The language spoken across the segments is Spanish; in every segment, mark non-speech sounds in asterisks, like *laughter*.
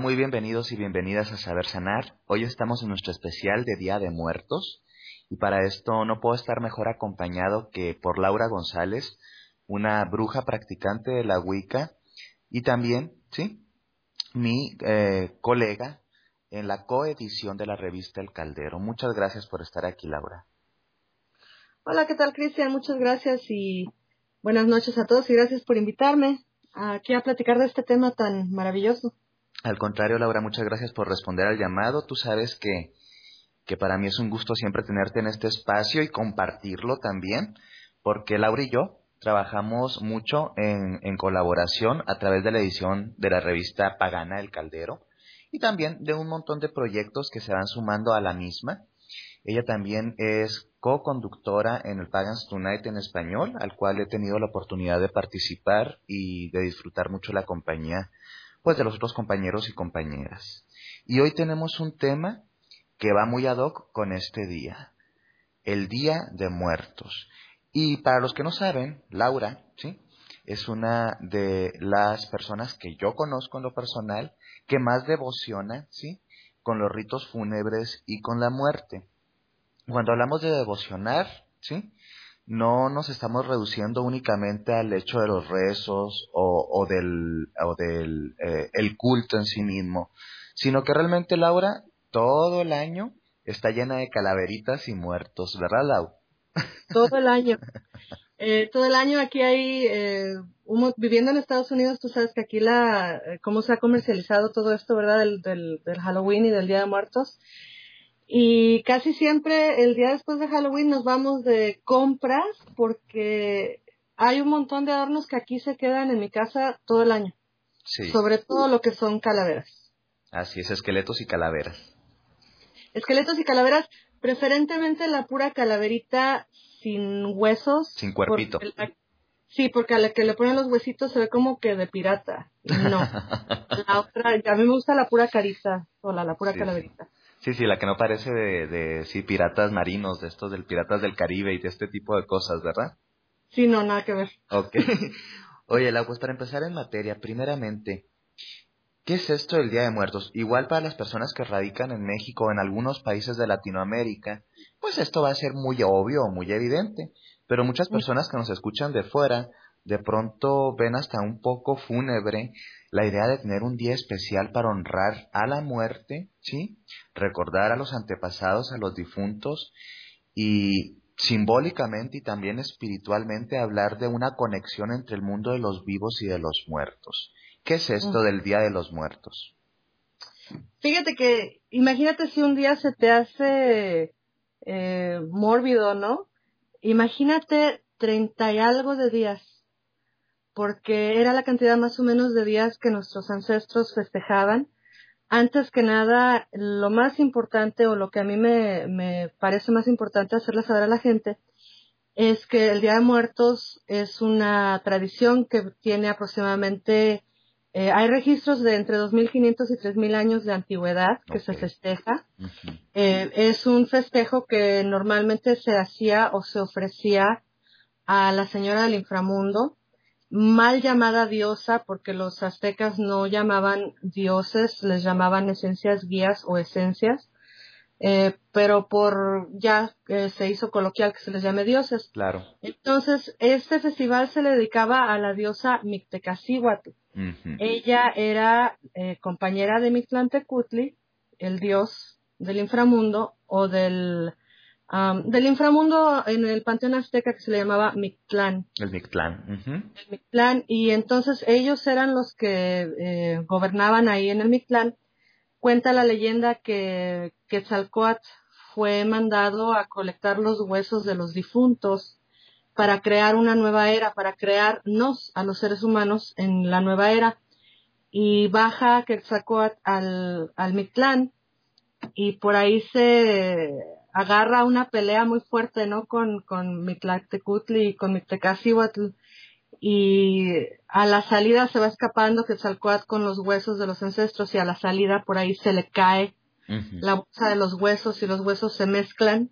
Muy bienvenidos y bienvenidas a Saber Sanar. Hoy estamos en nuestro especial de Día de Muertos y para esto no puedo estar mejor acompañado que por Laura González, una bruja practicante de la Wicca y también, ¿sí? Mi eh, colega en la coedición de la revista El Caldero. Muchas gracias por estar aquí, Laura. Hola, ¿qué tal, Cristian? Muchas gracias y buenas noches a todos y gracias por invitarme aquí a platicar de este tema tan maravilloso. Al contrario, Laura, muchas gracias por responder al llamado. Tú sabes que, que para mí es un gusto siempre tenerte en este espacio y compartirlo también, porque Laura y yo trabajamos mucho en, en colaboración a través de la edición de la revista Pagana El Caldero y también de un montón de proyectos que se van sumando a la misma. Ella también es co-conductora en el Pagans Tonight en español, al cual he tenido la oportunidad de participar y de disfrutar mucho la compañía pues de los otros compañeros y compañeras. Y hoy tenemos un tema que va muy ad hoc con este día, el Día de Muertos. Y para los que no saben, Laura, ¿sí? Es una de las personas que yo conozco en lo personal que más devociona, ¿sí? Con los ritos fúnebres y con la muerte. Cuando hablamos de devocionar, ¿sí? No nos estamos reduciendo únicamente al hecho de los rezos o, del, o del eh, el culto en sí mismo, sino que realmente, Laura, todo el año está llena de calaveritas y muertos, ¿verdad, Lau? *laughs* Todo el año. Eh, todo el año aquí hay, eh, viviendo en Estados Unidos, tú sabes que aquí la, eh, cómo se ha comercializado todo esto, ¿verdad? Del, del Halloween y del Día de Muertos. Y casi siempre el día después de Halloween nos vamos de compras porque hay un montón de adornos que aquí se quedan en mi casa todo el año. Sí. Sobre todo lo que son calaveras. Así es, esqueletos y calaveras. Esqueletos y calaveras, preferentemente la pura calaverita sin huesos. Sin cuerpito. sí, porque a la que le ponen los huesitos se ve como que de pirata. No. *laughs* la otra, a mí me gusta la pura carita, sola, la pura calaverita. Sí, sí, la que no parece de, de, sí, piratas marinos, de estos del Piratas del Caribe y de este tipo de cosas, ¿verdad? Sí, no, nada que ver. Ok. *laughs* Oye, Lau, pues para empezar en materia, primeramente, ¿qué es esto del Día de Muertos? Igual para las personas que radican en México o en algunos países de Latinoamérica, pues esto va a ser muy obvio o muy evidente, pero muchas personas que nos escuchan de fuera, de pronto ven hasta un poco fúnebre la idea de tener un día especial para honrar a la muerte, ¿sí? Recordar a los antepasados, a los difuntos y simbólicamente y también espiritualmente hablar de una conexión entre el mundo de los vivos y de los muertos. ¿Qué es esto del Día de los Muertos? Fíjate que, imagínate si un día se te hace eh, mórbido, ¿no? Imagínate treinta y algo de días porque era la cantidad más o menos de días que nuestros ancestros festejaban. Antes que nada, lo más importante o lo que a mí me, parece más importante hacerle saber a la gente es que el Día de Muertos es una tradición que tiene aproximadamente, eh, hay registros de entre 2.500 y 3.000 años de antigüedad que se festeja. Eh, es un festejo que normalmente se hacía o se ofrecía a la señora del inframundo mal llamada diosa porque los aztecas no llamaban dioses, les llamaban esencias guías o esencias, eh, pero por ya se hizo coloquial que se les llame dioses. Claro. Entonces, este festival se le dedicaba a la diosa Mictecacihuatl. Ella era eh, compañera de Mictlantecutli, el dios del inframundo o del del inframundo en el panteón azteca que se le llamaba Mictlán. El Mictlán. El Mictlán. Y entonces ellos eran los que eh, gobernaban ahí en el Mictlán. Cuenta la leyenda que Quetzalcoatl fue mandado a colectar los huesos de los difuntos para crear una nueva era, para crearnos a los seres humanos en la nueva era. Y baja Quetzalcoatl al, al Mictlán y por ahí se agarra una pelea muy fuerte, ¿no? Con, con Mictlactecutli y con Mictecacihuatl. Y a la salida se va escapando Quetzalcoatl con los huesos de los ancestros y a la salida por ahí se le cae la bolsa de los huesos y los huesos se mezclan.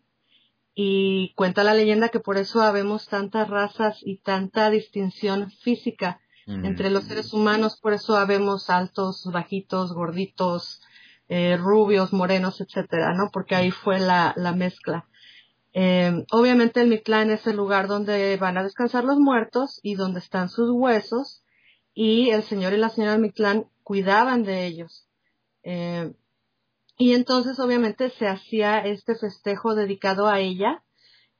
Y cuenta la leyenda que por eso habemos tantas razas y tanta distinción física mm. entre los seres humanos, por eso habemos altos, bajitos, gorditos, eh, rubios, morenos, etcétera, ¿no? Porque ahí fue la, la mezcla. Eh, obviamente el Mictlán es el lugar donde van a descansar los muertos y donde están sus huesos y el señor y la señora Mictlán cuidaban de ellos. Eh, y entonces obviamente se hacía este festejo dedicado a ella.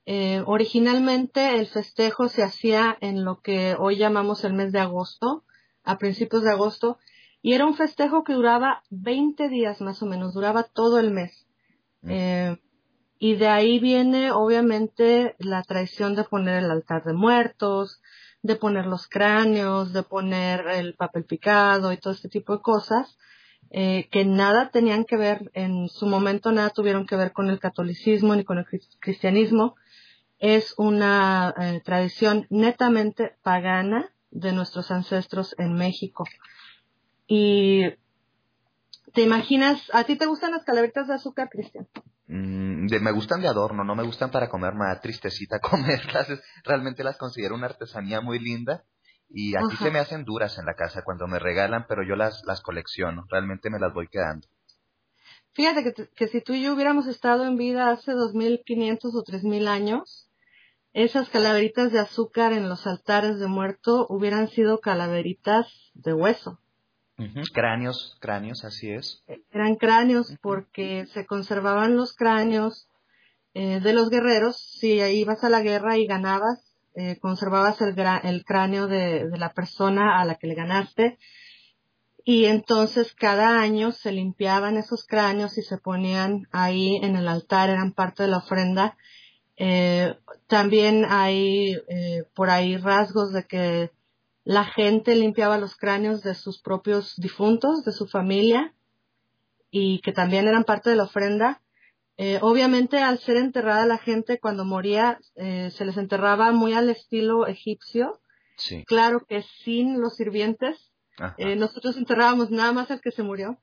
Eh, originalmente el festejo se hacía en lo que hoy llamamos el mes de agosto, a principios de agosto, y era un festejo que duraba 20 días más o menos, duraba todo el mes. Mm. Eh, y de ahí viene obviamente la tradición de poner el altar de muertos, de poner los cráneos, de poner el papel picado y todo este tipo de cosas. Eh, que nada tenían que ver, en su momento nada tuvieron que ver con el catolicismo ni con el cristianismo. Es una eh, tradición netamente pagana de nuestros ancestros en México. Y te imaginas, ¿a ti te gustan las calaveritas de azúcar, Cristian? Mm, me gustan de adorno, no me gustan para comer, me da tristecita *laughs* comerlas. Realmente las considero una artesanía muy linda y aquí se me hacen duras en la casa cuando me regalan, pero yo las, las colecciono, realmente me las voy quedando. Fíjate que, que si tú y yo hubiéramos estado en vida hace 2500 o 3000 años, esas calaveritas de azúcar en los altares de muerto hubieran sido calaveritas de hueso. Cráneos, cráneos, así es. Eran cráneos porque se conservaban los cráneos eh, de los guerreros. Si ibas a la guerra y ganabas, eh, conservabas el, el cráneo de, de, la persona a la que le ganaste y entonces cada año se limpiaban esos cráneos y se ponían ahí en el altar, eran parte de la ofrenda. Eh, también hay eh, por ahí rasgos de que la gente limpiaba los cráneos de sus propios difuntos, de su familia, y que también eran parte de la ofrenda. Eh, obviamente, al ser enterrada la gente cuando moría, eh, se les enterraba muy al estilo egipcio. Sí. Claro que sin los sirvientes. Eh, nosotros enterrábamos nada más al que se murió.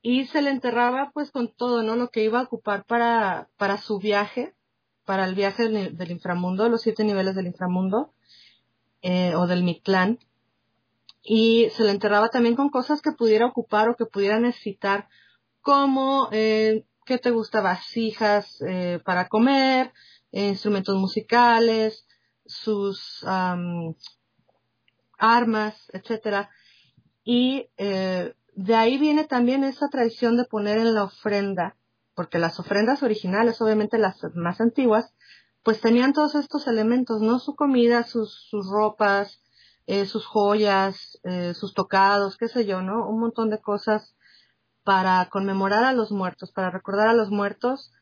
Y se le enterraba pues con todo, ¿no? Lo que iba a ocupar para, para su viaje, para el viaje del, inframundo, los siete niveles del inframundo, o del Mictlán. Y se le enterraba también con cosas que pudiera ocupar o que pudiera necesitar, como eh, ¿qué te gusta? Vasijas eh, para comer, eh, instrumentos musicales, sus armas, etcétera. Y eh, de ahí viene también esa tradición de poner en la ofrenda, porque las ofrendas originales, obviamente las más antiguas, pues tenían todos estos elementos, ¿no? Su comida, sus, sus ropas, eh, sus joyas, eh, sus tocados, qué sé yo, ¿no? Un montón de cosas para conmemorar a los muertos, para recordar a los muertos.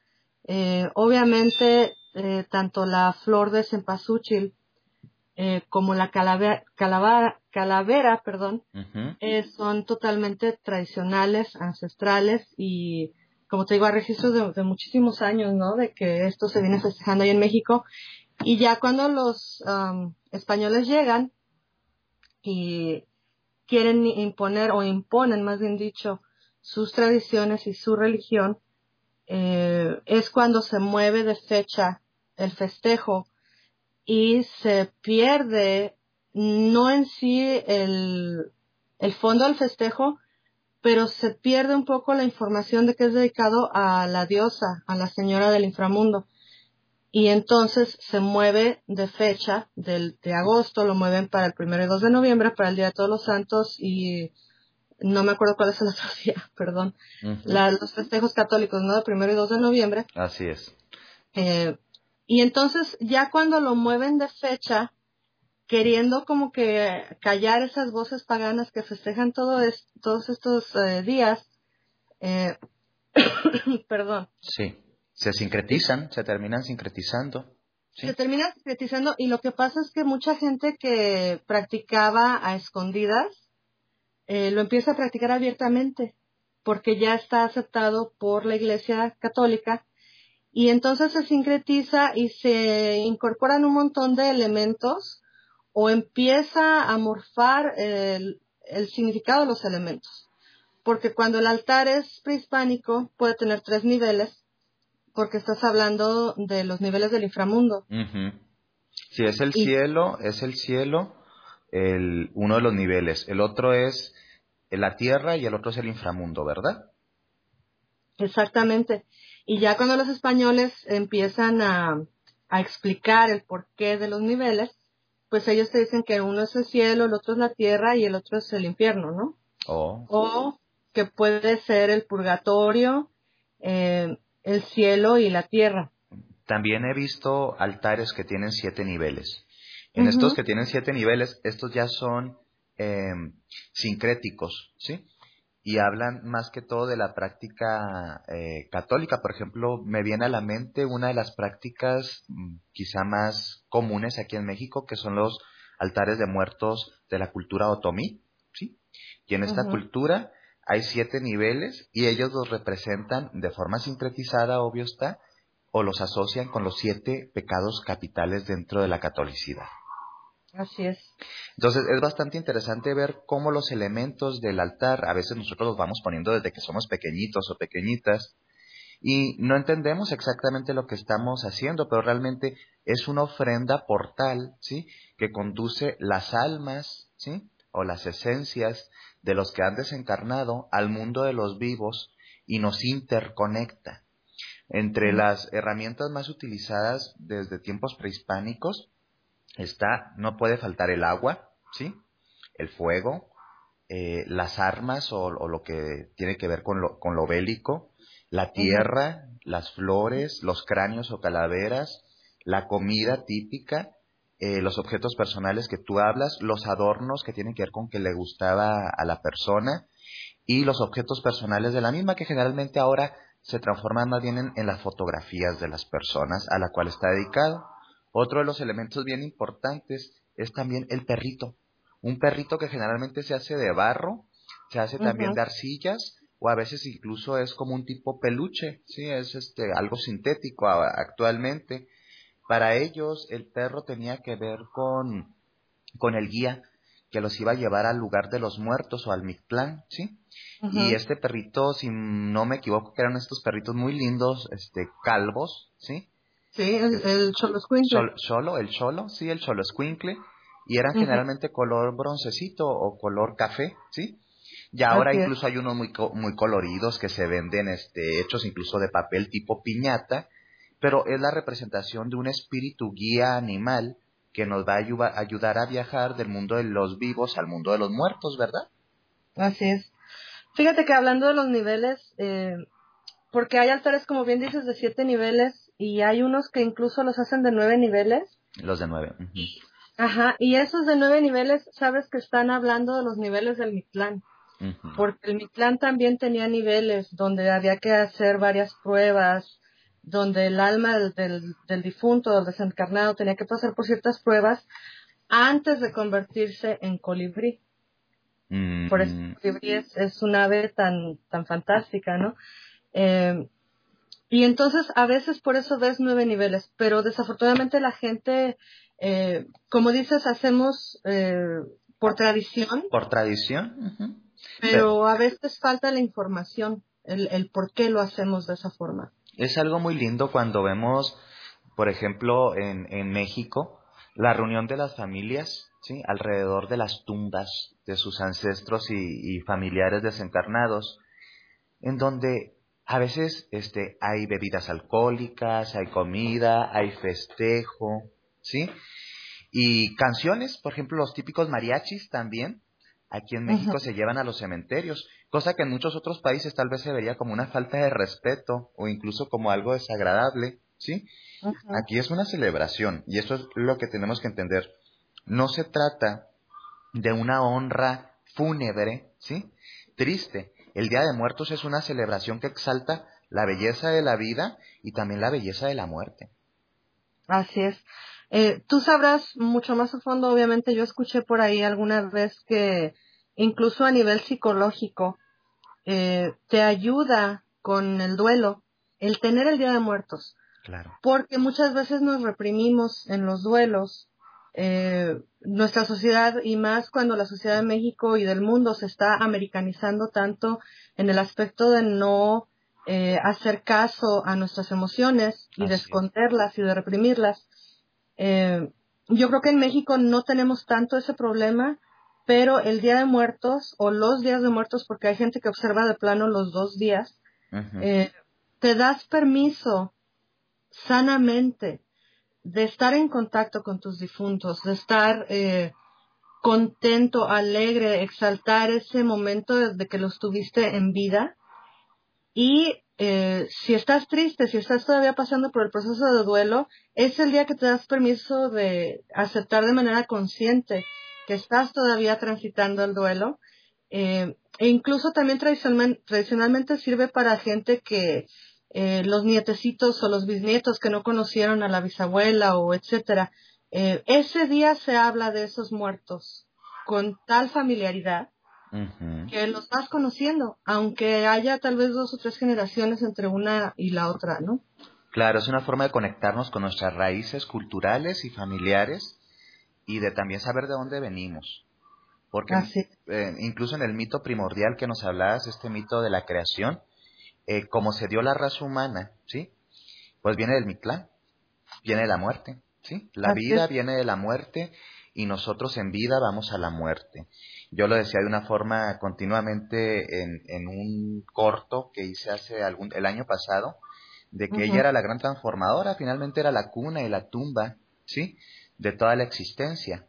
Eh, obviamente, tanto la flor de cempasúchil eh, como la calavera, calavera perdón, son totalmente tradicionales, ancestrales y, como te digo, a registros de, muchísimos años, ¿no? De que esto se viene festejando ahí en México. Y ya cuando los españoles llegan y quieren imponer o imponen, más bien dicho, sus tradiciones y su religión, eh, es cuando se mueve de fecha el festejo y se pierde no en sí el, el fondo del festejo, pero se pierde un poco la información de que es dedicado a la diosa, a la señora del inframundo. Y entonces se mueve de fecha del, de agosto, lo mueven para el primero y 2 de noviembre, para el Día de Todos los Santos y no me acuerdo cuál es el otro *laughs* día, perdón, los festejos católicos, ¿no? Primero y 2 de noviembre. Así es. Eh, y entonces ya cuando lo mueven de fecha, queriendo como que callar esas voces paganas que festejan todo todos estos eh, días, eh, *coughs* perdón. Sí, se sincretizan, se terminan sincretizando. Se terminan sincretizando y lo que pasa es que mucha gente que practicaba a escondidas, eh, lo empieza a practicar abiertamente porque ya está aceptado por la Iglesia Católica y entonces se sincretiza y se incorporan un montón de elementos o empieza a morfar el, el significado de los elementos. Porque cuando el altar es prehispánico puede tener tres niveles porque estás hablando de los niveles del inframundo. Si es el cielo, es el cielo, el, uno de los niveles. El otro es la tierra y el otro es el inframundo, ¿verdad? Exactamente. Y ya cuando los españoles empiezan a, a explicar el porqué de los niveles, pues ellos te dicen que uno es el cielo, el otro es la tierra y el otro es el infierno, ¿no? Oh. O que puede ser el purgatorio, eh, el cielo y la tierra. También he visto altares que tienen siete niveles. En estos que tienen siete niveles, estos ya son eh, sincréticos, ¿sí? Y hablan más que todo de la práctica eh, católica. Por ejemplo, me viene a la mente una de las prácticas mm, quizá más comunes aquí en México, que son los altares de muertos de la cultura otomí, ¿sí? Y en esta cultura hay siete niveles y ellos los representan de forma sincretizada, obvio está, o los asocian con los siete pecados capitales dentro de la catolicidad. Así es. Entonces es bastante interesante ver cómo los elementos del altar, a veces nosotros los vamos poniendo desde que somos pequeñitos o pequeñitas, y no entendemos exactamente lo que estamos haciendo, pero realmente es una ofrenda portal, ¿sí? Que conduce las almas, ¿sí? O las esencias de los que han desencarnado al mundo de los vivos y nos interconecta. Entre las herramientas más utilizadas desde tiempos prehispánicos está, no puede faltar el agua, ¿sí? El fuego, eh, las armas o, lo que tiene que ver con lo, con lo bélico, la tierra, las flores, los cráneos o calaveras, la comida típica, eh, los objetos personales que tú hablas, los adornos que tienen que ver con que le gustaba a la persona y los objetos personales de la misma que generalmente ahora se transforman más bien en, las fotografías de las personas a la cual está dedicado. Otro de los elementos bien importantes es también el perrito. Un perrito que generalmente se hace de barro, se hace también de arcillas o a veces incluso es como un tipo peluche, sí, es este algo sintético actualmente. Para ellos el perro tenía que ver con con el guía que los iba a llevar al lugar de los muertos o al Mictlán, ¿sí? Y este perrito, si no me equivoco, que eran estos perritos muy lindos, este, calvos, ¿sí? Sí, el, cholo. Cholo, el cholo, sí, el cholo squinkle. Y eran generalmente color broncecito o color café, ¿sí? Y ahora incluso hay unos muy, muy coloridos que se venden, este, hechos incluso de papel tipo piñata, pero es la representación de un espíritu guía animal que nos va a ayudar a viajar del mundo de los vivos al mundo de los muertos, ¿verdad? Así es. Fíjate que hablando de los niveles, eh, porque hay altares, como bien dices, de siete niveles y hay unos que incluso los hacen de nueve niveles. Los de nueve. Ajá, y esos de nueve niveles, sabes que están hablando de los niveles del Mictlán. Porque el Mictlán también tenía niveles donde había que hacer varias pruebas, donde el alma del, del, difunto, del desencarnado, tenía que pasar por ciertas pruebas antes de convertirse en colibrí. Por eso es, es un ave tan, tan fantástica, ¿no? Eh, y entonces a veces por eso ves nueve niveles, pero desafortunadamente la gente, eh, como dices, hacemos eh, por tradición. Por tradición. pero, a veces falta la información, el, el por qué lo hacemos de esa forma. Es algo muy lindo cuando vemos, por ejemplo, en, en México, la reunión de las familias, ¿sí? Alrededor de las tumbas de sus ancestros y, familiares desencarnados, en donde a veces este, hay bebidas alcohólicas, hay comida, hay festejo, ¿sí? Y canciones, por ejemplo, los típicos mariachis también, aquí en México se llevan a los cementerios, cosa que en muchos otros países tal vez se vería como una falta de respeto o incluso como algo desagradable, ¿sí? Aquí es una celebración y eso es lo que tenemos que entender. No se trata de una honra fúnebre, ¿sí? Triste. El Día de Muertos es una celebración que exalta la belleza de la vida y también la belleza de la muerte. Así es. Eh, tú sabrás mucho más a fondo, obviamente yo escuché por ahí alguna vez que incluso a nivel psicológico eh, te ayuda con el duelo el tener el Día de Muertos. Claro. Porque muchas veces nos reprimimos en los duelos eh, nuestra sociedad y más cuando la sociedad de México y del mundo se está americanizando tanto en el aspecto de no eh, hacer caso a nuestras emociones y de esconderlas y de reprimirlas, eh, yo creo que en México no tenemos tanto ese problema, pero el Día de Muertos o los días de muertos, porque hay gente que observa de plano los dos días, eh, te das permiso sanamente de estar en contacto con tus difuntos, de estar eh, contento, alegre, exaltar ese momento de que los tuviste en vida. Y eh, si estás triste, si estás todavía pasando por el proceso de duelo, es el día que te das permiso de aceptar de manera consciente que estás todavía transitando el duelo. Eh, e incluso también tradicionalmente sirve para gente que eh, los nietecitos o los bisnietos que no conocieron a la bisabuela o etcétera. Eh, ese día se habla de esos muertos con tal familiaridad que los vas conociendo, aunque haya tal vez dos o tres generaciones entre una y la otra, ¿no? Claro, es una forma de conectarnos con nuestras raíces culturales y familiares y de también saber de dónde venimos. Porque eh, incluso en el mito primordial que nos hablabas, este mito de la creación, eh, como se dio la raza humana, ¿sí? Pues viene del Mictlán, viene de la muerte, ¿sí? La vida viene de la muerte y nosotros en vida vamos a la muerte. Yo lo decía de una forma continuamente en, en un corto que hice hace algún, el año pasado, de que ella era la gran transformadora, finalmente era la cuna y la tumba, ¿sí? De toda la existencia.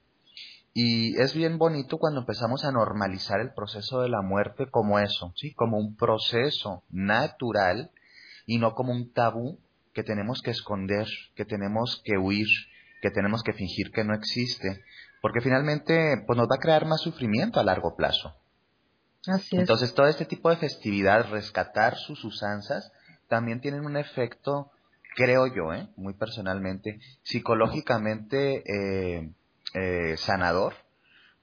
Y es bien bonito cuando empezamos a normalizar el proceso de la muerte como eso, ¿sí? Como un proceso natural y no como un tabú que tenemos que esconder, que tenemos que huir, que tenemos que fingir que no existe, porque finalmente pues nos va a crear más sufrimiento a largo plazo. Así es. Entonces todo este tipo de festividad, rescatar sus usanzas, también tienen un efecto, creo yo, ¿eh? muy personalmente, psicológicamente eh, eh, sanador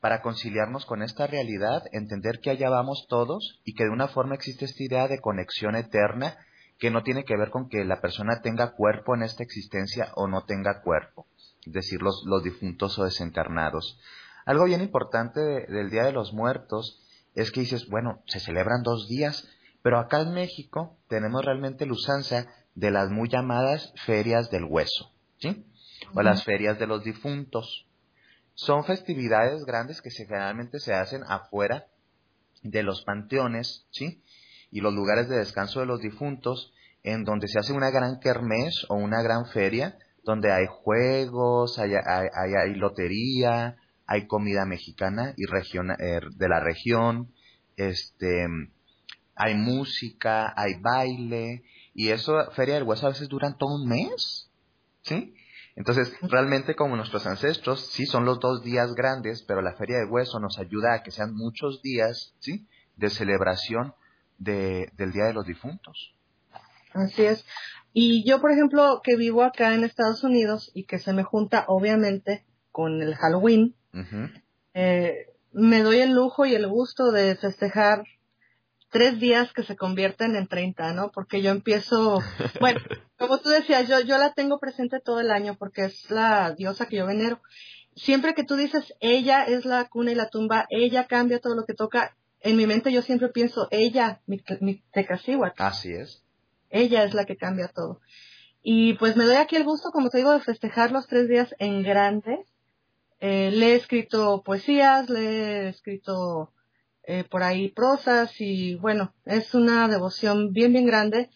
para conciliarnos con esta realidad, entender que allá vamos todos y que de una forma existe esta idea de conexión eterna que no tiene que ver con que la persona tenga cuerpo en esta existencia o no tenga cuerpo, es decir, los, los difuntos o desencarnados. Algo bien importante del Día de los Muertos es que dices, bueno, se celebran dos días, pero acá en México tenemos realmente la usanza de las muy llamadas ferias del hueso, ¿sí? O las ferias de los difuntos. Son festividades grandes que generalmente se hacen afuera de los panteones, ¿sí? Y los lugares de descanso de los difuntos, en donde se hace una gran kermés o una gran feria, donde hay juegos, hay, hay, lotería, hay comida mexicana y region, eh, de la región, este, hay música, hay baile, y eso, Feria del Hueso a veces duran todo un mes, ¿sí? Entonces, realmente como nuestros ancestros, sí son los dos días grandes, pero la feria de hueso nos ayuda a que sean muchos días, ¿sí? De celebración de, del Día de los Difuntos. Así es. Y yo, por ejemplo, que vivo acá en Estados Unidos y que se me junta, obviamente, con el Halloween, eh, me doy el lujo y el gusto de festejar tres días que se convierten en 30, ¿no? Porque yo empiezo, bueno, *laughs* como tú decías, yo, yo la tengo presente todo el año porque es la diosa que yo venero. Siempre que tú dices, ella es la cuna y la tumba, ella cambia todo lo que toca, en mi mente yo siempre pienso, ella, mi, mi Así es. Ella es la que cambia todo. Y pues me doy aquí el gusto, como te digo, de festejar los tres días en grande. Eh, le he escrito poesías, le he escrito eh, por ahí prosas y bueno, es una devoción bien, bien grande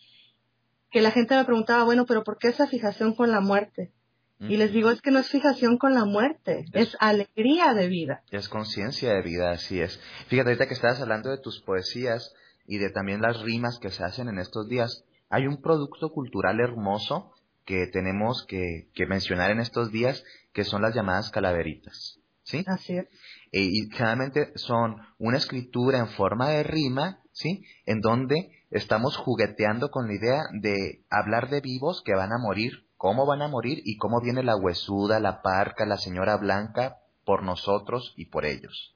que la gente me preguntaba, bueno, pero ¿por qué esa fijación con la muerte? Y les digo, es que no es fijación con la muerte, es, alegría de vida. Es conciencia de vida, así es. Fíjate, ahorita que estabas hablando de tus poesías y de también las rimas que se hacen en estos días, hay un producto cultural hermoso que tenemos que, que mencionar en estos días, que son las llamadas calaveritas. ¿Sí? Así es. Eh, y generalmente son una escritura en forma de rima, ¿sí? En donde estamos jugueteando con la idea de hablar de vivos que van a morir, cómo van a morir y cómo viene la huesuda, la parca, la señora blanca por nosotros y por ellos.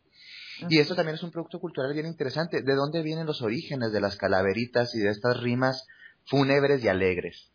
Y esto también es un producto cultural bien interesante. ¿De dónde vienen los orígenes de las calaveritas y de estas rimas fúnebres y alegres?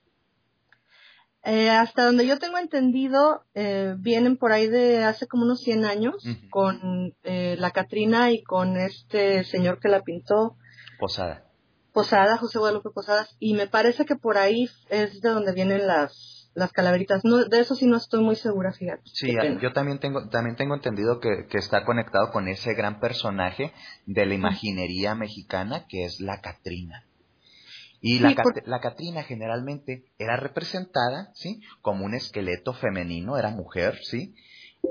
Eh, hasta donde yo tengo entendido, eh, vienen por ahí de hace como unos 100 años con eh, la Catrina y con este señor que la pintó. Posada. Posada, José Guadalupe Posadas. Y me parece que por ahí es de donde vienen las, las calaveritas. No, de eso sí no estoy muy segura, fíjate. Sí, yo también tengo, también tengo entendido que, que, está conectado con ese gran personaje de la imaginería mexicana que es la Catrina. Y la, la Catrina generalmente era representada, ¿sí? Como un esqueleto femenino, era mujer, ¿sí?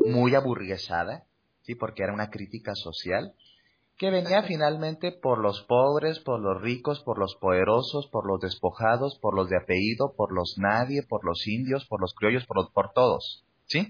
Muy aburguesada, ¿sí? Porque era una crítica social que venía finalmente por los pobres, por los ricos, por los poderosos, por los despojados, por los de apellido, por los nadie, por los indios, por los criollos, por, por todos. ¿Sí?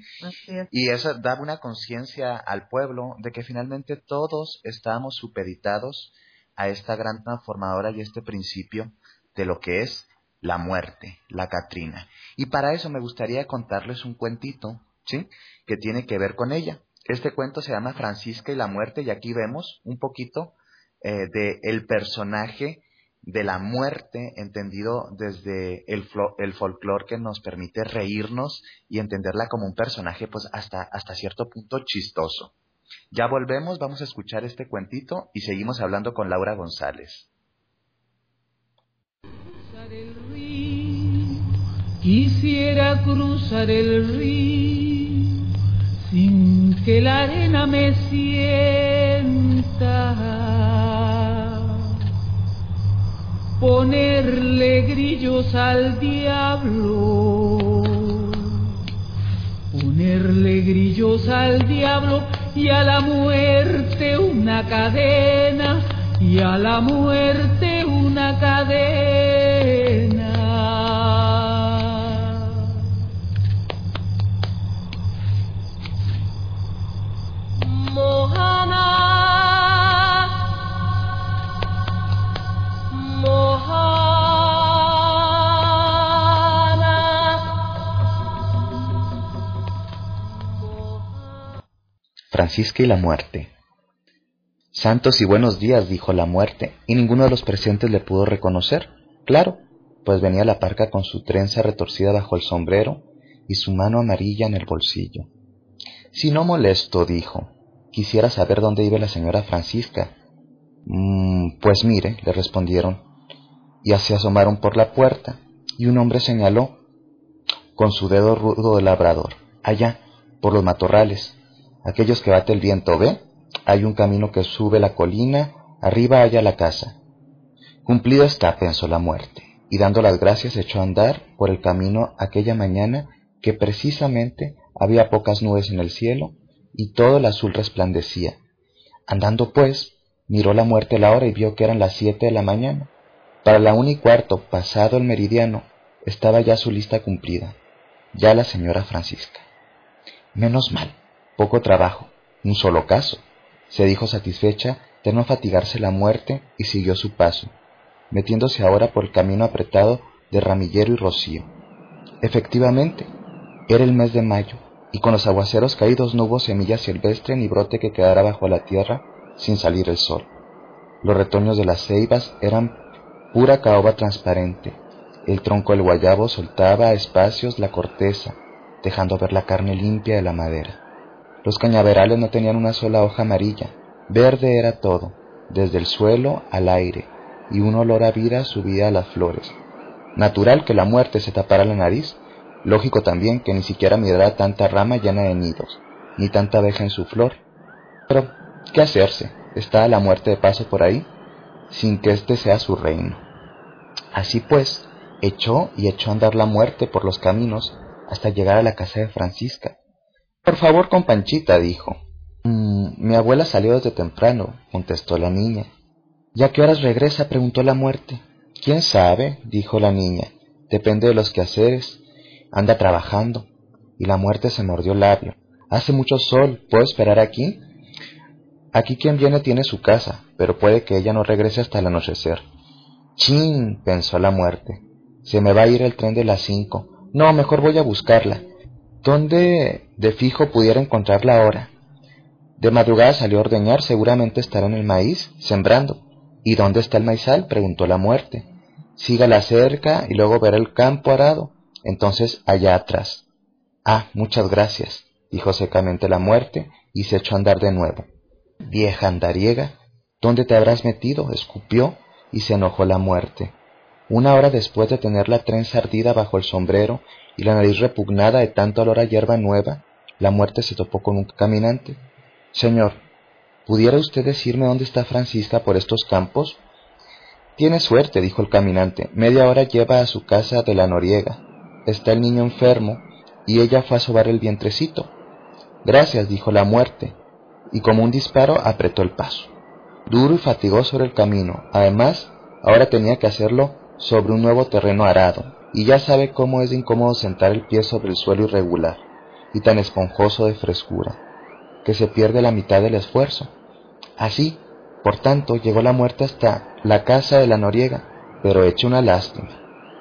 Y eso daba una conciencia al pueblo de que finalmente todos estábamos supeditados a esta gran transformadora y este principio de lo que es la muerte, la Catrina. Y para eso me gustaría contarles un cuentito, ¿sí? Que tiene que ver con ella. Este cuento se llama Francisca y la muerte y aquí vemos un poquito eh, de el personaje de la muerte entendido desde el, el folclore que nos permite reírnos y entenderla como un personaje pues hasta, hasta cierto punto chistoso. Ya volvemos, vamos a escuchar este cuentito y seguimos hablando con Laura González. Quisiera cruzar el río sin que la arena me sienta. Ponerle grillos al diablo. Ponerle grillos al diablo y a la muerte una cadena y a la muerte una cadena. Francisca y la muerte. Santos y buenos días, dijo la muerte, y ninguno de los presentes le pudo reconocer. Claro, pues venía la parca con su trenza retorcida bajo el sombrero y su mano amarilla en el bolsillo. Si no molesto, dijo, quisiera saber dónde vive la señora Francisca. Mm, pues mire, le respondieron, y así asomaron por la puerta, y un hombre señaló con su dedo rudo de labrador, allá, por los matorrales, aquellos que bate el viento, ¿ve? Hay un camino que sube la colina, arriba haya la casa. Cumplido está, pensó la muerte, y dando las gracias echó a andar por el camino aquella mañana que precisamente había pocas nubes en el cielo y todo el azul resplandecía. Andando pues, miró la muerte la hora y vio que eran las siete de la mañana. Para la una y cuarto, pasado el meridiano, estaba ya su lista cumplida, ya la señora Francisca. Menos mal, poco trabajo, un solo caso, se dijo satisfecha de no fatigarse la muerte y siguió su paso, metiéndose ahora por el camino apretado de ramillero y rocío. Efectivamente, era el mes de mayo, y con los aguaceros caídos no hubo semilla silvestre ni brote que quedara bajo la tierra sin salir el sol. Los retoños de las ceibas eran pura caoba transparente. El tronco del guayabo soltaba a espacios la corteza, dejando ver la carne limpia de la madera. Los cañaverales no tenían una sola hoja amarilla, verde era todo, desde el suelo al aire, y un olor a vida subía a las flores. Natural que la muerte se tapara la nariz, lógico también que ni siquiera mirara tanta rama llena de nidos, ni tanta abeja en su flor. Pero, ¿qué hacerse? Está la muerte de paso por ahí, sin que éste sea su reino. Así pues, echó y echó a andar la muerte por los caminos hasta llegar a la casa de Francisca, por favor, con Panchita, dijo. Mm, mi abuela salió desde temprano, contestó la niña. ¿Y a qué horas regresa? preguntó la muerte. ¿Quién sabe? dijo la niña. Depende de los quehaceres. Anda trabajando. Y la muerte se mordió el labio. Hace mucho sol. ¿Puedo esperar aquí? Aquí quien viene tiene su casa, pero puede que ella no regrese hasta el anochecer. Chin, pensó la muerte. Se me va a ir el tren de las cinco. No, mejor voy a buscarla. ¿Dónde de fijo pudiera encontrarla ahora? De madrugada salió a ordeñar, seguramente estará en el maíz, sembrando. ¿Y dónde está el maizal? preguntó la muerte. Sígala cerca y luego verá el campo arado. Entonces allá atrás. Ah, muchas gracias, dijo secamente la muerte y se echó a andar de nuevo. Vieja andariega, ¿dónde te habrás metido? escupió y se enojó la muerte. Una hora después de tener la trenza ardida bajo el sombrero y la nariz repugnada de tanto olor a hierba nueva, la muerte se topó con un caminante. Señor, ¿pudiera usted decirme dónde está Francisca por estos campos? Tiene suerte, dijo el caminante. Media hora lleva a su casa de la Noriega. Está el niño enfermo y ella fue a sobar el vientrecito. Gracias, dijo la muerte, y como un disparo apretó el paso. Duro y fatigoso era el camino. Además, ahora tenía que hacerlo sobre un nuevo terreno arado, y ya sabe cómo es incómodo sentar el pie sobre el suelo irregular y tan esponjoso de frescura, que se pierde la mitad del esfuerzo. Así, por tanto, llegó la muerte hasta la casa de la Noriega, pero hecho una lástima.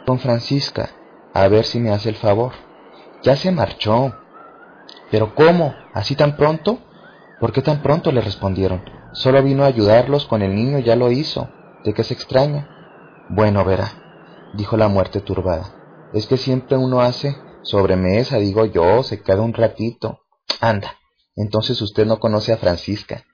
Con Francisca, a ver si me hace el favor. Ya se marchó. ¿Pero cómo? ¿Así tan pronto? ¿Por qué tan pronto? le respondieron. Solo vino a ayudarlos con el niño, ya lo hizo. ¿De qué se extraña? Bueno, verá, dijo la muerte turbada. Es que siempre uno hace sobremesa, digo yo, se queda un ratito. Anda, entonces usted no conoce a Francisca.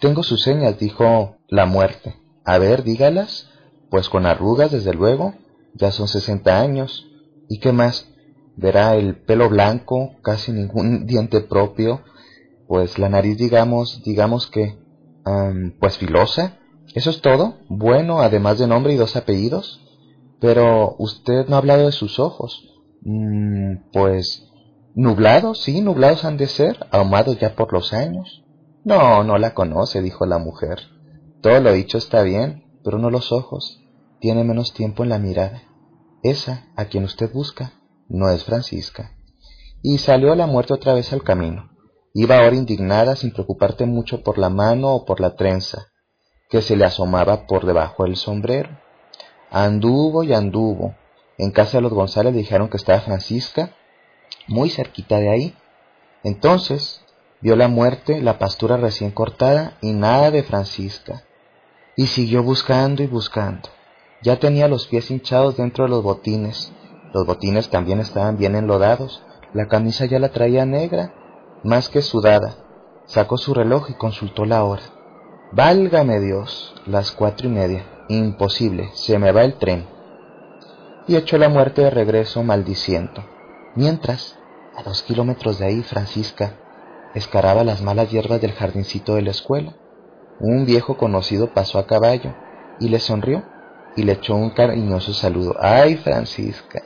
Tengo sus señas, dijo la muerte. A ver, dígalas. Pues con arrugas, desde luego. Ya son sesenta años. ¿Y qué más? Verá el pelo blanco, casi ningún *laughs* diente propio. Pues la nariz, digamos, digamos que, pues filosa. ¿Eso es todo? Bueno, además de nombre y dos apellidos. Pero usted no ha hablado de sus ojos. Mm, pues nublados, sí, nublados han de ser, ahumados ya por los años. No, no la conoce, dijo la mujer. Todo lo dicho está bien, pero no los ojos. Tiene menos tiempo en la mirada. Esa, a quien usted busca, no es Francisca. Y salió la muerte otra vez al camino. Iba ahora indignada sin preocuparte mucho por la mano o por la trenza, que se le asomaba por debajo del sombrero. Anduvo y anduvo. En casa de los González le dijeron que estaba Francisca, muy cerquita de ahí. Entonces vio la muerte, la pastura recién cortada y nada de Francisca. Y siguió buscando y buscando. Ya tenía los pies hinchados dentro de los botines. Los botines también estaban bien enlodados. La camisa ya la traía negra, más que sudada. Sacó su reloj y consultó la hora. Válgame Dios, las cuatro y media. Imposible, se me va el tren. Y echó la muerte de regreso maldiciendo. Mientras, a dos kilómetros de ahí, Francisca escaraba las malas hierbas del jardincito de la escuela. Un viejo conocido pasó a caballo y le sonrió y le echó un cariñoso saludo. ¡Ay, Francisca!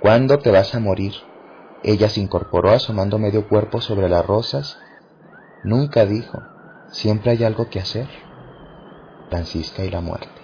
¿Cuándo te vas a morir? Ella se incorporó asomando medio cuerpo sobre las rosas. Nunca dijo, Siempre hay algo que hacer. Francisca y la muerte.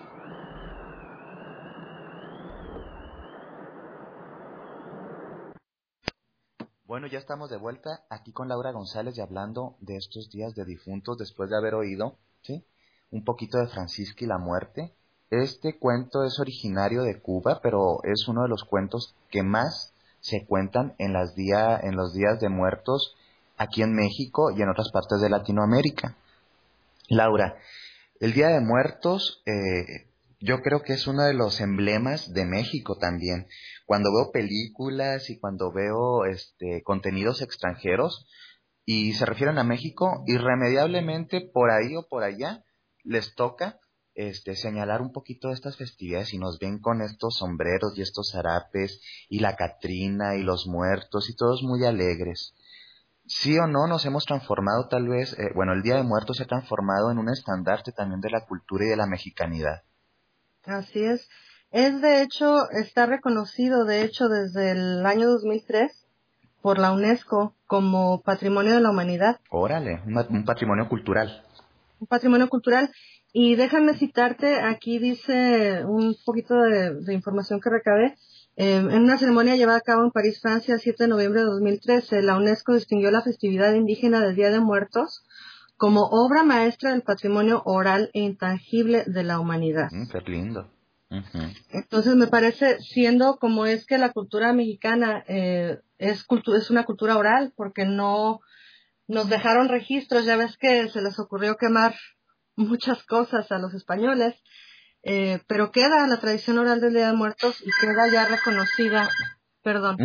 Bueno, ya estamos de vuelta aquí con Laura González y hablando de estos días de difuntos después de haber oído, ¿sí? Un poquito de Francisca y la muerte. Este cuento es originario de Cuba, pero es uno de los cuentos que más se cuentan en, las en los días de muertos aquí en México y en otras partes de Latinoamérica. Laura, el Día de Muertos eh, yo creo que es uno de los emblemas de México también. Cuando veo películas y cuando veo este, contenidos extranjeros y se refieren a México, irremediablemente por ahí o por allá les toca este, señalar un poquito de estas festividades y nos ven con estos sombreros y estos zarapes y la Catrina y los muertos y todos muy alegres sí o no nos hemos transformado tal vez, eh, bueno, el Día de Muertos se ha transformado en un estandarte también de la cultura y de la mexicanidad. Así es. Es de hecho, está reconocido de hecho desde el año 2003 por la UNESCO como Patrimonio de la Humanidad. Órale, un, patrimonio cultural. Un patrimonio cultural. Y déjame citarte, aquí dice un poquito de, de información que recabé. Em, en una ceremonia llevada a cabo en París, Francia, el 7 de noviembre de 2013, la UNESCO distinguió la festividad indígena del Día de Muertos como obra maestra del patrimonio oral e intangible de la humanidad. Mm, qué lindo. Entonces me parece, siendo como es que la cultura mexicana eh, es, es una cultura oral, porque no nos dejaron registros, ya ves que se les ocurrió quemar muchas cosas a los españoles, eh, pero queda la tradición oral del Día de Muertos y queda ya reconocida, perdón,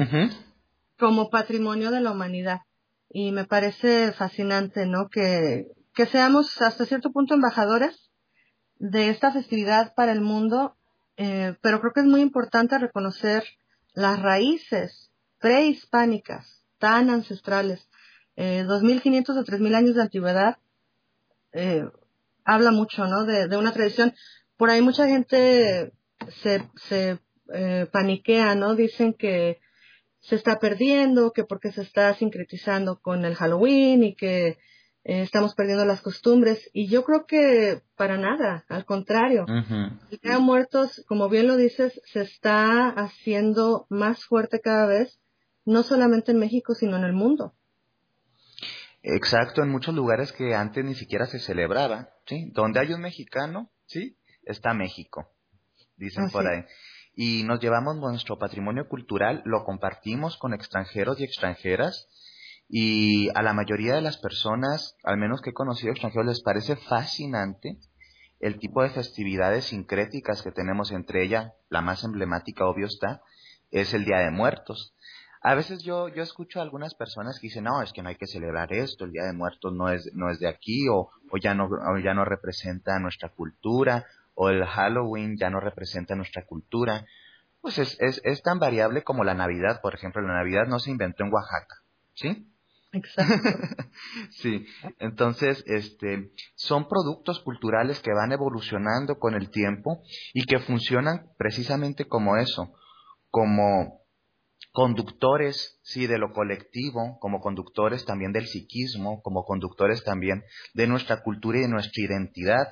como patrimonio de la humanidad. Y me parece fascinante, ¿no? Que, que seamos hasta cierto punto embajadores de esta festividad para el mundo eh, pero creo que es muy importante reconocer las raíces prehispánicas tan ancestrales. Eh, 2.500 o 3.000 años de antigüedad eh, habla mucho, ¿no? De, de, una tradición. Por ahí mucha gente se, se eh, paniquea, ¿no? Dicen que se está perdiendo, que porque se está sincretizando con el Halloween y que eh, estamos perdiendo las costumbres. Y yo creo que para nada, al contrario. El Día de Muertos, como bien lo dices, se está haciendo más fuerte cada vez, no solamente en México, sino en el mundo. Exacto, en muchos lugares que antes ni siquiera se celebraba, ¿sí? Donde hay un mexicano, ¿sí? Está México, dicen por ahí. Y nos llevamos nuestro patrimonio cultural, lo compartimos con extranjeros y extranjeras, y a la mayoría de las personas, al menos que he conocido extranjeros, les parece fascinante el tipo de festividades sincréticas que tenemos entre ellas. La más emblemática, obvio está, es el Día de Muertos. A veces yo, yo escucho a algunas personas que dicen, no, es que no hay que celebrar esto, el Día de Muertos no es, no es de aquí, o, o, ya no, o ya no representa nuestra cultura, o el Halloween ya no representa nuestra cultura. Pues es, es, es tan variable como la Navidad, por ejemplo, la Navidad no se inventó en Oaxaca, ¿sí? Exacto. *laughs* sí, entonces, este, son productos culturales que van evolucionando con el tiempo y que funcionan precisamente como eso, como conductores, sí, de lo colectivo, como conductores también del psiquismo, como conductores también de nuestra cultura y de nuestra identidad,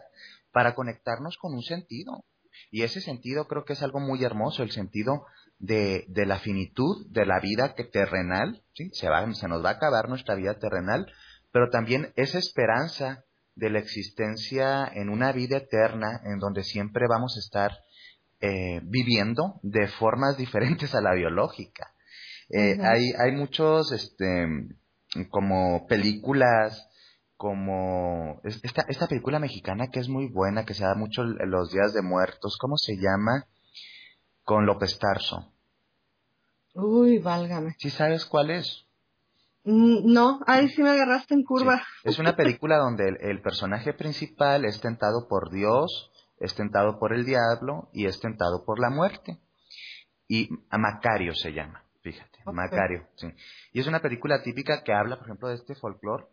para conectarnos con un sentido. Y ese sentido creo que es algo muy hermoso, el sentido de, de la finitud de la vida que terrenal, ¿sí? se, va, se nos va a acabar nuestra vida terrenal, pero también esa esperanza de la existencia en una vida eterna en donde siempre vamos a estar eh, viviendo de formas *laughs* diferentes a la biológica. Eh, hay, hay muchos, este, como películas, como esta, esta película mexicana que es muy buena, que se da mucho los días de muertos, ¿cómo se llama? Con López Tarso. Uy, válgame. ¿Sí sabes cuál es? No, ahí sí me agarraste en curva. Sí. Es una película donde el, el personaje principal es tentado por Dios, es tentado por el diablo y es tentado por la muerte. Y Macario se llama, fíjate, okay. Macario, sí. Y es una película típica que habla, por ejemplo, de este folclore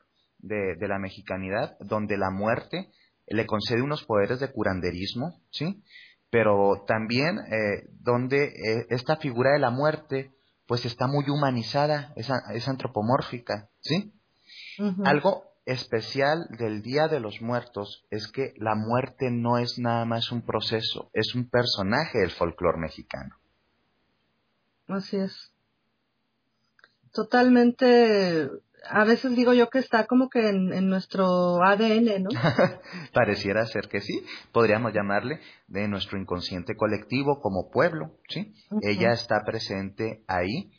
de, de, la mexicanidad, donde la muerte le concede unos poderes de curanderismo, ¿sí? Pero también eh, donde eh, esta figura de la muerte, pues está muy humanizada, es, es antropomórfica, ¿sí? Uh -huh. Algo especial del Día de los Muertos es que la muerte no es nada más un proceso, es un personaje del folclore mexicano. Así es. Totalmente, a veces digo yo que está como que en, en nuestro ADN, ¿no? *laughs* Pareciera ser que sí, podríamos llamarle de nuestro inconsciente colectivo como pueblo, ¿sí? Uh -huh. Ella está presente ahí.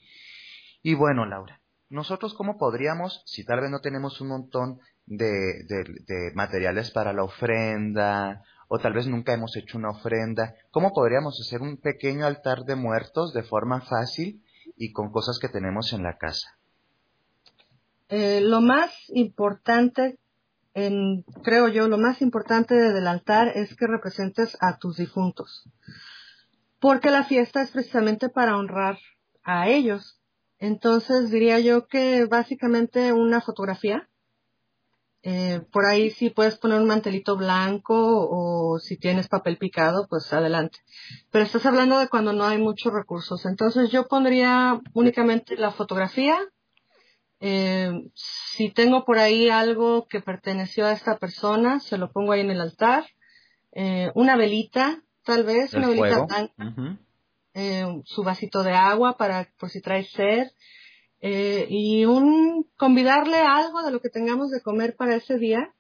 Y bueno, Laura, nosotros cómo podríamos, si tal vez no tenemos un montón de, de, de, materiales para la ofrenda, o tal vez nunca hemos hecho una ofrenda, ¿cómo podríamos hacer un pequeño altar de muertos de forma fácil y con cosas que tenemos en la casa? Eh, lo más importante, en, creo yo, lo más importante del altar es que representes a tus difuntos, porque la fiesta es precisamente para honrar a ellos entonces diría yo que básicamente una fotografía. Eh, por ahí sí puedes poner un mantelito blanco o si tienes papel picado, pues adelante. Pero estás hablando de cuando no hay muchos recursos. Entonces yo pondría únicamente la fotografía. Eh, si tengo por ahí algo que perteneció a esta persona, se lo pongo ahí en el altar. Eh, una velita, tal vez, el una velita. Uh -huh eh, su vasito de agua para por si trae sed eh, y un convidarle algo de lo que tengamos de comer para ese día.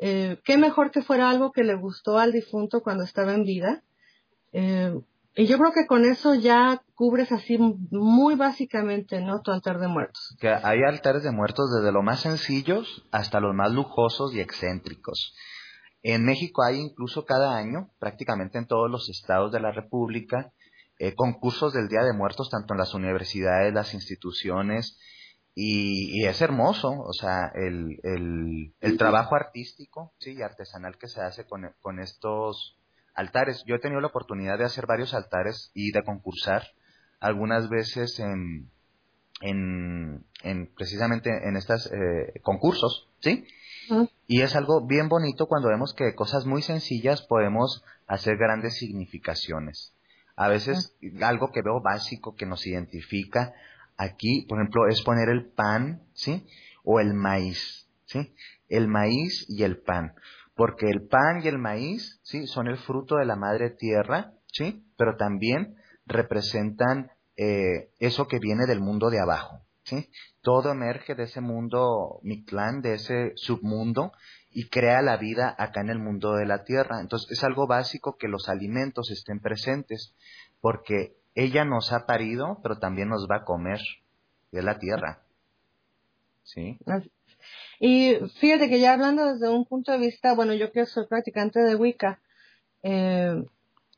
Eh, qué mejor que fuera algo que le gustó al difunto cuando estaba en vida. Y yo creo que con eso ya cubres así muy básicamente, ¿no? Tu altar de muertos. Que hay altares de muertos desde los más sencillos hasta los más lujosos y excéntricos. En México hay incluso cada año, prácticamente en todos los estados de la República, eh, concursos del Día de Muertos, tanto en las universidades, las instituciones, y, y es hermoso, o sea, el, el, el, trabajo artístico sí, y artesanal que se hace con, con estos altares. Yo he tenido la oportunidad de hacer varios altares y de concursar algunas veces en, en, en precisamente en estos eh, concursos, ¿sí? Y es algo bien bonito cuando vemos que cosas muy sencillas podemos hacer grandes significaciones. A veces algo que veo básico que nos identifica aquí, por ejemplo, es poner el pan, ¿sí? O el maíz, ¿sí? El maíz y el pan. Porque el pan y el maíz, ¿sí? Son el fruto de la madre tierra, ¿sí? Pero también representan eh, eso que viene del mundo de abajo, ¿sí? Todo emerge de ese mundo Mictlán, de ese submundo, y crea la vida acá en el mundo de la tierra. Entonces es algo básico que los alimentos estén presentes, porque ella nos ha parido, pero también nos va a comer de la tierra. ¿Sí? Y fíjate que ya hablando desde un punto de vista, bueno, yo que soy practicante de Wicca, eh,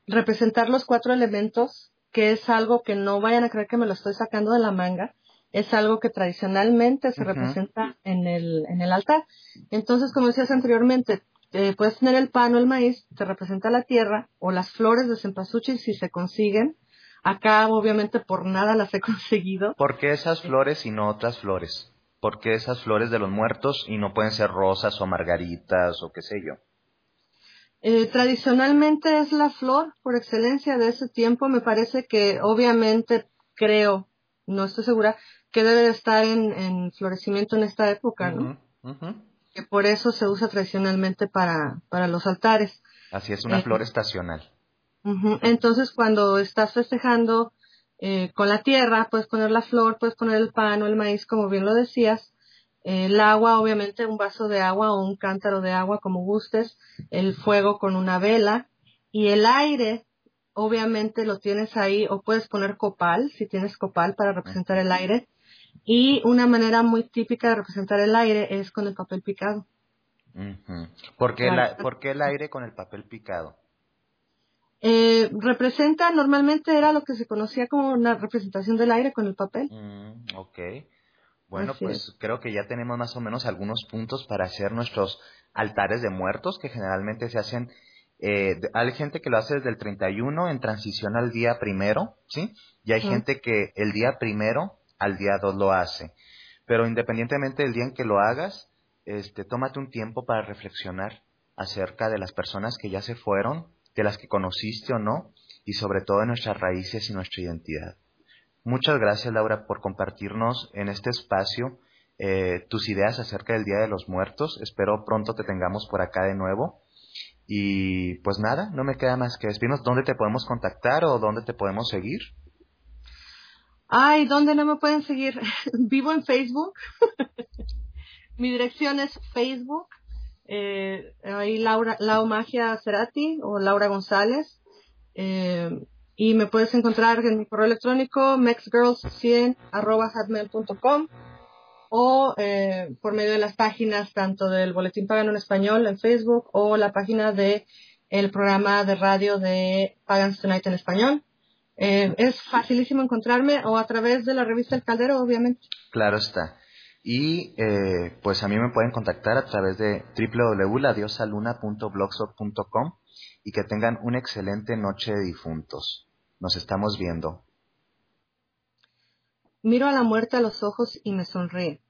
representar los cuatro elementos, que es algo que no vayan a creer que me lo estoy sacando de la manga, es algo que tradicionalmente se representa en el, en el altar. Entonces, como decías anteriormente, eh, puedes tener el pan o el maíz, te representa la tierra, o las flores de cempasúchil si se consiguen. Acá, obviamente, por nada las he *laughs* conseguido. ¿Por qué esas flores y no otras flores? ¿Por qué esas flores de los muertos y no pueden ser rosas o margaritas o qué sé yo? Eh, tradicionalmente es la flor por excelencia de ese tiempo. Me parece que, obviamente, creo, no estoy segura, que debe estar en, florecimiento en esta época, ¿no? Que por eso se usa tradicionalmente para, para los altares. Así es, una eh, flor estacional. Entonces, cuando estás festejando eh, con la tierra, puedes poner la flor, puedes poner el pan o el maíz, como bien lo decías. el agua, obviamente, un vaso de agua o un cántaro de agua, como gustes. El fuego con una vela. Y el aire, obviamente, lo tienes ahí, o puedes poner copal, si tienes copal para representar el aire. Y una manera muy típica de representar el aire es con el papel picado. ¿Por, qué el aire con el papel picado? Eh, representa, normalmente era lo que se conocía como una representación del aire con el papel. Mm, ok. Bueno, pues creo que ya tenemos más o menos algunos puntos para hacer nuestros altares de muertos que generalmente se hacen. Eh, hay gente que lo hace desde el 31 en transición al día primero, ¿sí? Y hay gente que el día primero al día 2 lo hace. Pero independientemente del día en que lo hagas, este, tómate un tiempo para reflexionar acerca de las personas que ya se fueron, de las que conociste o no, y sobre todo de nuestras raíces y nuestra identidad. Muchas gracias, Laura, por compartirnos en este espacio eh, tus ideas acerca del Día de los Muertos. Espero pronto te tengamos por acá de nuevo. Y pues nada, no me queda más que decirnos dónde te podemos contactar o dónde te podemos seguir. Ay, ¿dónde no me pueden seguir? *laughs* Vivo en Facebook. *laughs* Mi dirección es Facebook. Eh, ahí Laura, Lau Magia Cerati o Laura González. Eh, y me puedes encontrar en mi correo electrónico mexgirls100 o eh, por medio de las páginas tanto del Boletín Pagano en Español en Facebook o la página de el programa de radio de Pagans Tonight en español. Eh, es facilísimo encontrarme o a través de la revista El Caldero, obviamente. Claro está. Y eh, pues a mí me pueden contactar a través de www.ladiosaluna.blogspot.com y que tengan una excelente noche de difuntos. Nos estamos viendo. Miro a la muerte a los ojos y me sonríe.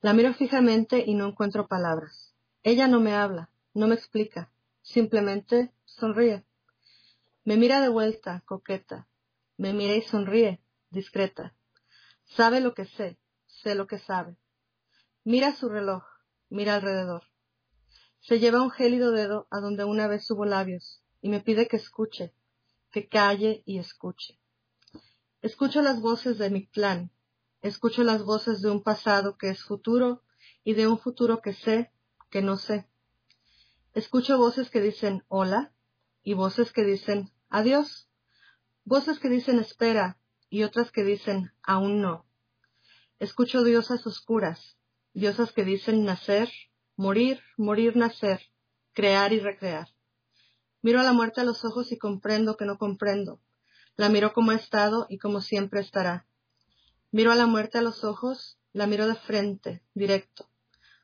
La miro fijamente y no encuentro palabras. Ella no me habla, no me explica, simplemente sonríe. Me mira de vuelta, coqueta. Me mira y sonríe, discreta. Sabe lo que sé, sé lo que sabe. Mira su reloj, mira alrededor. Se lleva un gélido dedo a donde una vez hubo labios y me pide que escuche, que calle y escuche. Escucho las voces de mi clan, escucho las voces de un pasado que es futuro y de un futuro que sé, que no sé. Escucho voces que dicen hola y voces que dicen Adiós. Voces que dicen espera y otras que dicen aún no. Escucho diosas oscuras, diosas que dicen nacer, morir, morir, nacer, crear y recrear. Miro a la muerte a los ojos y comprendo que no comprendo. La miro como ha estado y como siempre estará. Miro a la muerte a los ojos, la miro de frente, directo,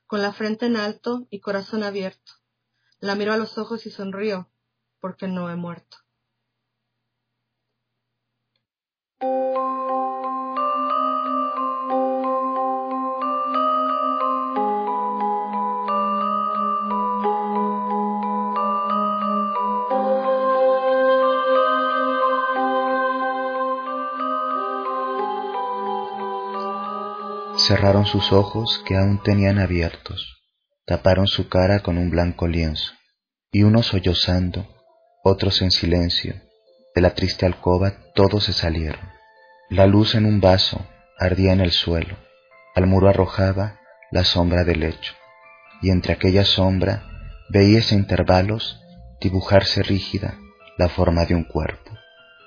con la frente en alto y corazón abierto. La miro a los ojos y sonrío, porque no he muerto. Cerraron sus ojos que aún tenían abiertos, taparon su cara con un blanco lienzo, y unos sollozando, otros en silencio, de la triste alcoba todos se salieron. La luz en un vaso ardía en el suelo, al muro arrojaba la sombra del lecho, y entre aquella sombra veíase intervalos dibujarse rígida la forma de un cuerpo.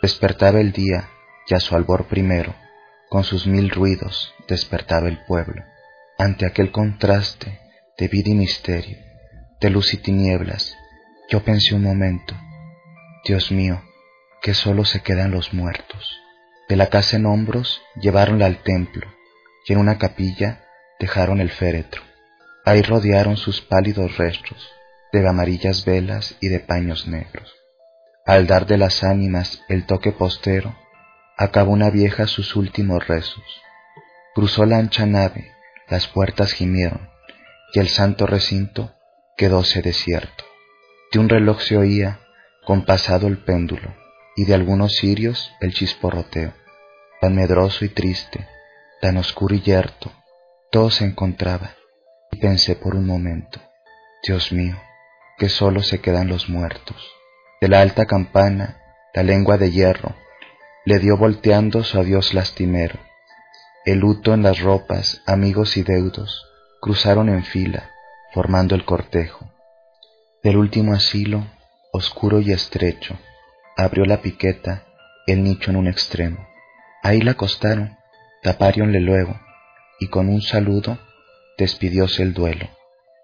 Despertaba el día, ya su albor primero, con sus mil ruidos despertaba el pueblo. Ante aquel contraste de vida y misterio, de luz y tinieblas, yo pensé un momento, Dios mío, que solo se quedan los muertos. De la casa en hombros lleváronla al templo, y en una capilla dejaron el féretro. Ahí rodearon sus pálidos restos, de amarillas velas y de paños negros. Al dar de las ánimas el toque postero, acabó una vieja sus últimos rezos. Cruzó la ancha nave, las puertas gimieron, y el santo recinto quedóse desierto. De un reloj se oía, compasado el péndulo, y de algunos cirios el chisporroteo. Tan medroso y triste, tan oscuro y yerto, todo se encontraba, y pensé por un momento, Dios mío, que solo se quedan los muertos. De la alta campana, la lengua de hierro, le dio volteando su adiós lastimero. El luto en las ropas, amigos y deudos, cruzaron en fila, formando el cortejo. Del último asilo, oscuro y estrecho, abrió la piqueta el nicho en un extremo. Ahí la acostaron, tapáronle luego, y con un saludo despidióse el duelo.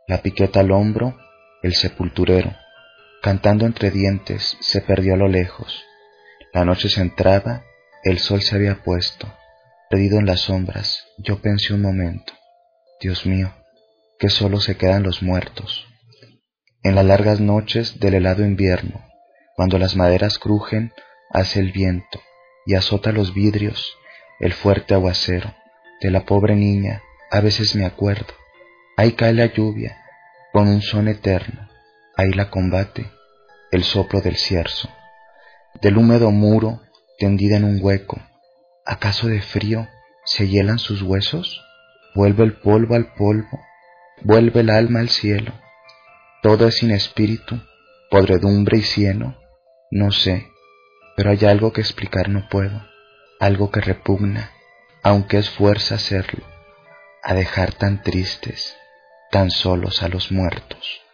La piqueta al hombro, el sepulturero, cantando entre dientes, se perdió a lo lejos, la noche se entraba, el sol se había puesto. Perdido en las sombras, yo pensé un momento, Dios mío, que solo se quedan los muertos. En las largas noches del helado invierno, cuando las maderas crujen, hace el viento y azota los vidrios, el fuerte aguacero de la pobre niña, a veces me acuerdo. Ahí cae la lluvia, con un son eterno, ahí la combate el soplo del cierzo del húmedo muro tendida en un hueco. ¿Acaso de frío se hielan sus huesos? Vuelve el polvo al polvo, vuelve el alma al cielo. Todo es sin espíritu, podredumbre y cieno. No sé, pero hay algo que explicar no puedo, algo que repugna, aunque es fuerza hacerlo, a dejar tan tristes, tan solos a los muertos.